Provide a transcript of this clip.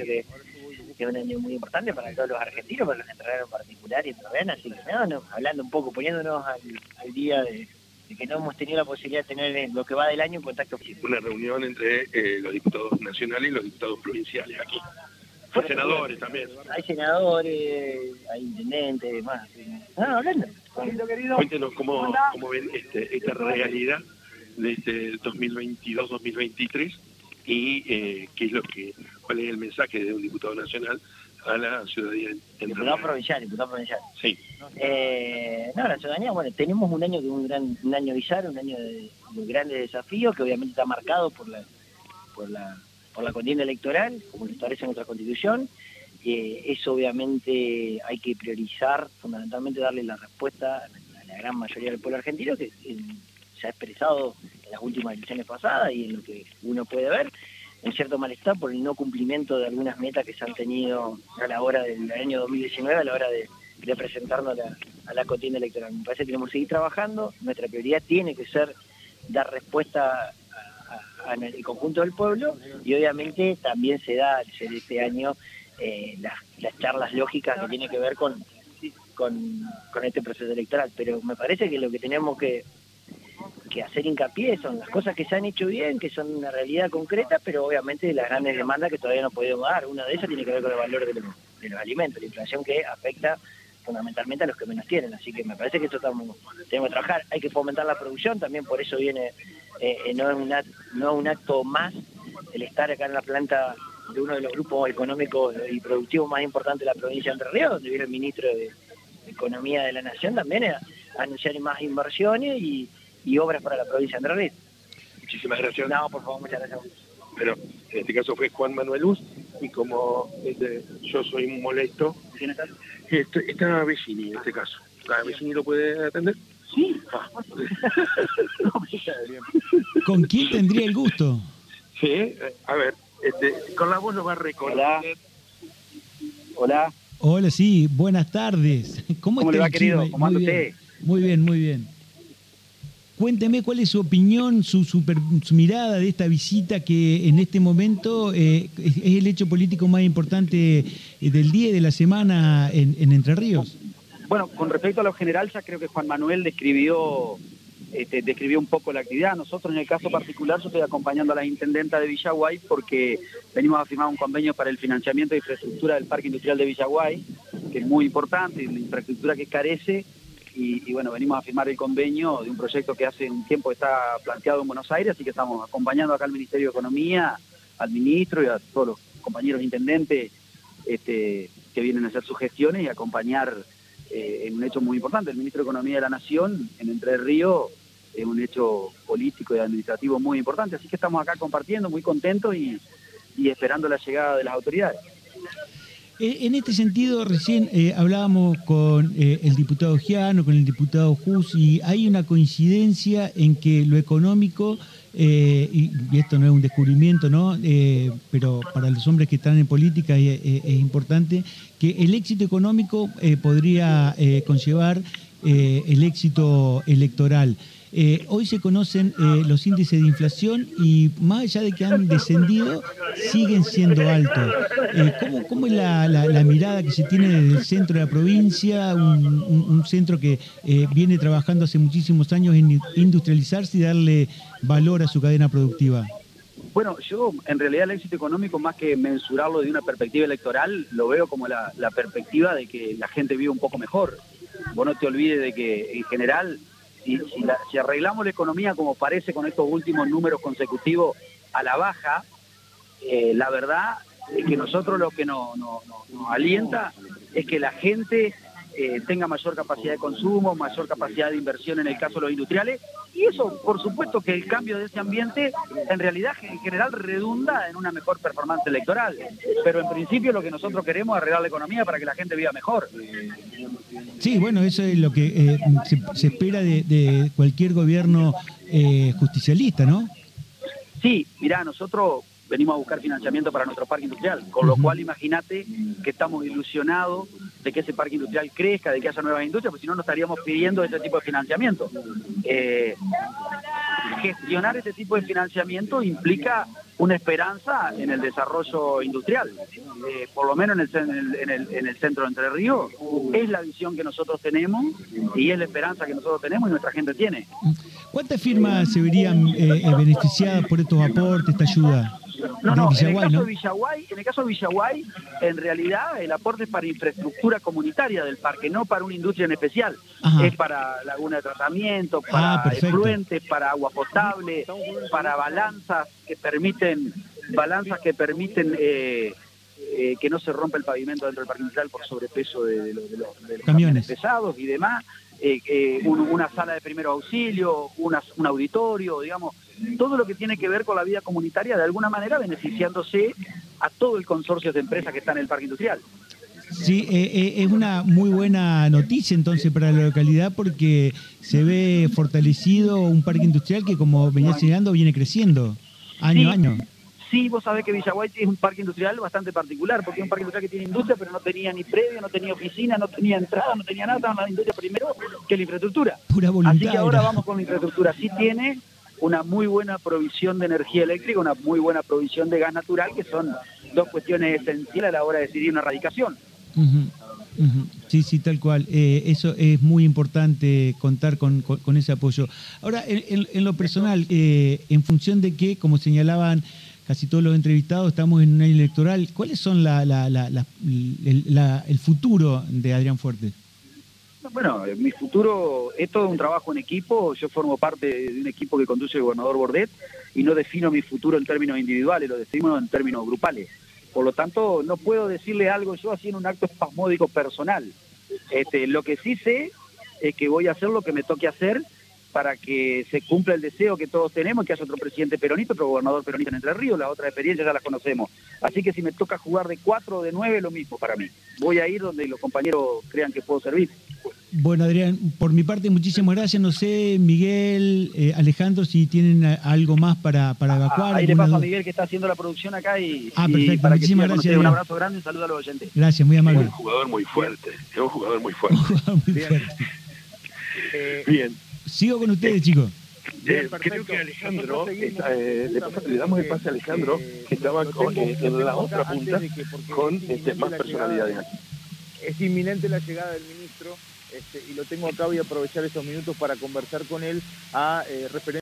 año que, es un año muy importante para todos los argentinos, para los entrenados en particular y también, así que no, hablando un poco, poniéndonos al, día de, que no hemos tenido la posibilidad de tener lo que va del año en contacto Una reunión entre eh, los diputados nacionales y los diputados provinciales aquí. Hay senadores también. Hay senadores, hay intendentes, demás. No, hablando. Cuéntenos cómo, cómo ven este, esta realidad de este 2022-2023 y eh, qué es lo que, cuál es el mensaje de un diputado nacional a la ciudadanía. Diputado provincial, diputado provincial. Sí. Eh, no, la ciudadanía, bueno, tenemos un año de un gran, un año bizarro, un año de, grandes desafíos que obviamente está marcado por la, por la, por la contienda electoral, como lo establece nuestra constitución. Eh, eso obviamente hay que priorizar, fundamentalmente darle la respuesta a la gran mayoría del pueblo argentino, que se ha expresado en las últimas elecciones pasadas y en lo que uno puede ver, en cierto malestar por el no cumplimiento de algunas metas que se han tenido a la hora del año 2019, a la hora de, presentarnos a la, contienda electoral. Me parece que tenemos que seguir trabajando, nuestra prioridad tiene que ser dar respuesta al conjunto del pueblo y obviamente también se da este año eh, las, charlas lógicas que tienen que ver con, con este proceso electoral. Pero me parece que lo que tenemos que que hacer hincapié son las cosas que se han hecho bien, que son una realidad concreta, pero obviamente las grandes demandas que todavía no podemos dar. Una de ellas tiene que ver con el valor de los, alimentos, la inflación que afecta fundamentalmente a los que menos tienen. Así que me parece que esto estamos, tenemos que trabajar. Hay que fomentar la producción, también por eso viene, eh, eh, no, es un acto, no un acto más el estar acá en la planta de uno de los grupos económicos y productivos más importantes de la provincia de Entre Ríos, donde viene el ministro de Economía de la Nación también a anunciar más inversiones y y obras para la provincia de Entre Muchísimas gracias. No, por favor, muchas gracias. Pero en este caso fue Juan Manuel Luz y como este, yo soy molesto, ¿quién está? Este, está Vecini en este caso. ¿La Vecini lo puede atender? Sí. Ah. ¿Con quién tendría el gusto? Sí, a ver, este, con la voz lo va a recordar. Hola. Hola. Hola, sí, buenas tardes. ¿Cómo, ¿Cómo le va, querido? ¿Cómo anda usted? Muy bien, muy bien. Cuénteme cuál es su opinión, su, mirada de esta visita que en este momento eh, es el hecho político más importante eh, del día y de la semana en, Entre Ríos. Bueno, con respecto a lo general, ya creo que Juan Manuel describió, este, describió un poco la actividad. Nosotros, en el caso particular, yo estoy acompañando a la intendenta de Villaguay porque venimos a firmar un convenio para el financiamiento de infraestructura del Parque Industrial de Villaguay, que es muy importante, la infraestructura que carece y, bueno, venimos a firmar el convenio de un proyecto que hace un tiempo está planteado en Buenos Aires, así que estamos acompañando acá al Ministerio de Economía, al ministro y a todos los compañeros intendentes este, que vienen a hacer sus gestiones y acompañar eh, en un hecho muy importante. El ministro de Economía de la Nación en Entre Ríos es un hecho político y administrativo muy importante, así que estamos acá compartiendo, muy contentos y esperando la llegada de las autoridades. Eh, en este sentido, recién eh, hablábamos con eh, el diputado Giano, con el diputado Jus, y hay una coincidencia en que lo económico, y, esto no es un descubrimiento, ¿no? pero para los hombres que están en política es importante, que el éxito económico podría conllevar el éxito electoral. Eh, hoy se conocen eh, los índices de inflación y más allá de que han descendido, siguen siendo altos. Eh, ¿cómo, es la, mirada que se tiene desde el centro de la provincia, un, centro que viene trabajando hace muchísimos años en industrializarse y darle valor a su cadena productiva? Bueno, yo en realidad el éxito económico, más que mensurarlo de una perspectiva electoral, lo veo como la, la perspectiva de que la gente vive un poco mejor. Vos no te olvides de que en general si, arreglamos la economía como parece con estos últimos números consecutivos a la baja, eh, la verdad es que nosotros lo que nos, nos alienta es que la gente eh, tenga mayor capacidad de consumo, mayor capacidad de inversión en el caso de los industriales, y eso, por supuesto, que el cambio de ese ambiente en realidad en general redunda en una mejor performance electoral. Pero en principio lo que nosotros queremos es arreglar la economía para que la gente viva mejor. Sí, bueno, eso es lo que eh, se, espera de, cualquier gobierno eh, justicialista, ¿no? Sí, mirá, nosotros venimos a buscar financiamiento para nuestro parque industrial, con lo cual imagínate que estamos ilusionados de que ese parque industrial crezca, de que haya nuevas industrias, porque si no, no estaríamos pidiendo este tipo de financiamiento. Eh, gestionar este tipo de financiamiento implica una esperanza en el desarrollo industrial. Eh, por lo menos en el, en, el, en el centro de Entre Ríos, es la visión que nosotros tenemos y es la esperanza que nosotros tenemos y nuestra gente tiene. ¿Cuántas firmas se verían eh, beneficiadas por estos aportes, esta ayuda? No, no, en el caso de Villaguay, en el caso de Villaguay, en realidad el aporte es para infraestructura comunitaria del parque, no para una industria en especial. Es para laguna de tratamiento, para ah, efluentes, para agua potable, para balanzas que permiten, balanzas que permiten eh, eh, que no se rompa el pavimento dentro del parque industrial por sobrepeso de, los, camiones pesados y demás. Eh, una sala de primero auxilio, un auditorio, digamos, todo lo que tiene que ver con la vida comunitaria, de alguna manera beneficiándose a todo el consorcio de empresas que está en el parque industrial. Sí, eh, eh, es una muy buena noticia entonces para la localidad porque se ve fortalecido un parque industrial que como venía señalando viene creciendo año a año. Sí, vos sabés que Villaguay es un parque industrial bastante particular, porque es un parque industrial que tiene industria, pero no tenía ni previo, no tenía oficina, no tenía entrada, no tenía nada, estaba la industria primero que la infraestructura. Pura voluntad. Así que ahora vamos con la infraestructura. Sí tiene una muy buena provisión de energía eléctrica, una muy buena provisión de gas natural, que son dos cuestiones esenciales a la hora de decidir una radicación. Sí, sí, tal cual. Eh, eso es muy importante contar con, ese apoyo. Ahora, en, lo personal, eh, en función de que, como señalaban casi todos los entrevistados, estamos en un año electoral, ¿cuáles son la, el futuro de Adrián Fuerte? Bueno, mi futuro es todo un trabajo en equipo. Yo formo parte de un equipo que conduce el gobernador Bordet y no defino mi futuro en términos individuales, lo defino en términos grupales. Por lo tanto, no puedo decirle algo yo así en un acto espasmódico personal. Este, lo que sí sé es que voy a hacer lo que me toque hacer para que se cumpla el deseo que todos tenemos, que haya otro presidente peronista, otro gobernador peronista en Entre Ríos, la otra experiencia ya la conocemos. Así que si me toca jugar de cuatro o de nueve, lo mismo para mí. Voy a ir donde los compañeros crean que puedo servir. Bueno, Adrián, por mi parte, muchísimas gracias. No sé, Miguel, eh, Alejandro, si tienen algo más para, para evacuar. ahí le paso a Miguel que está haciendo la producción acá y, ah, perfecto. para muchísimas gracias. Un abrazo grande y un saludo a los oyentes. Gracias, muy amable. Es un jugador muy fuerte, es un jugador muy fuerte. muy fuerte. Bien. Sigo con ustedes, chicos. Eh, creo que Alejandro, eh, le, damos el pase a Alejandro, que estaba en la otra punta con este, más personalidades aquí. Es inminente la llegada del ministro este, y lo tengo acá, voy a aprovechar estos minutos para conversar con él a eh,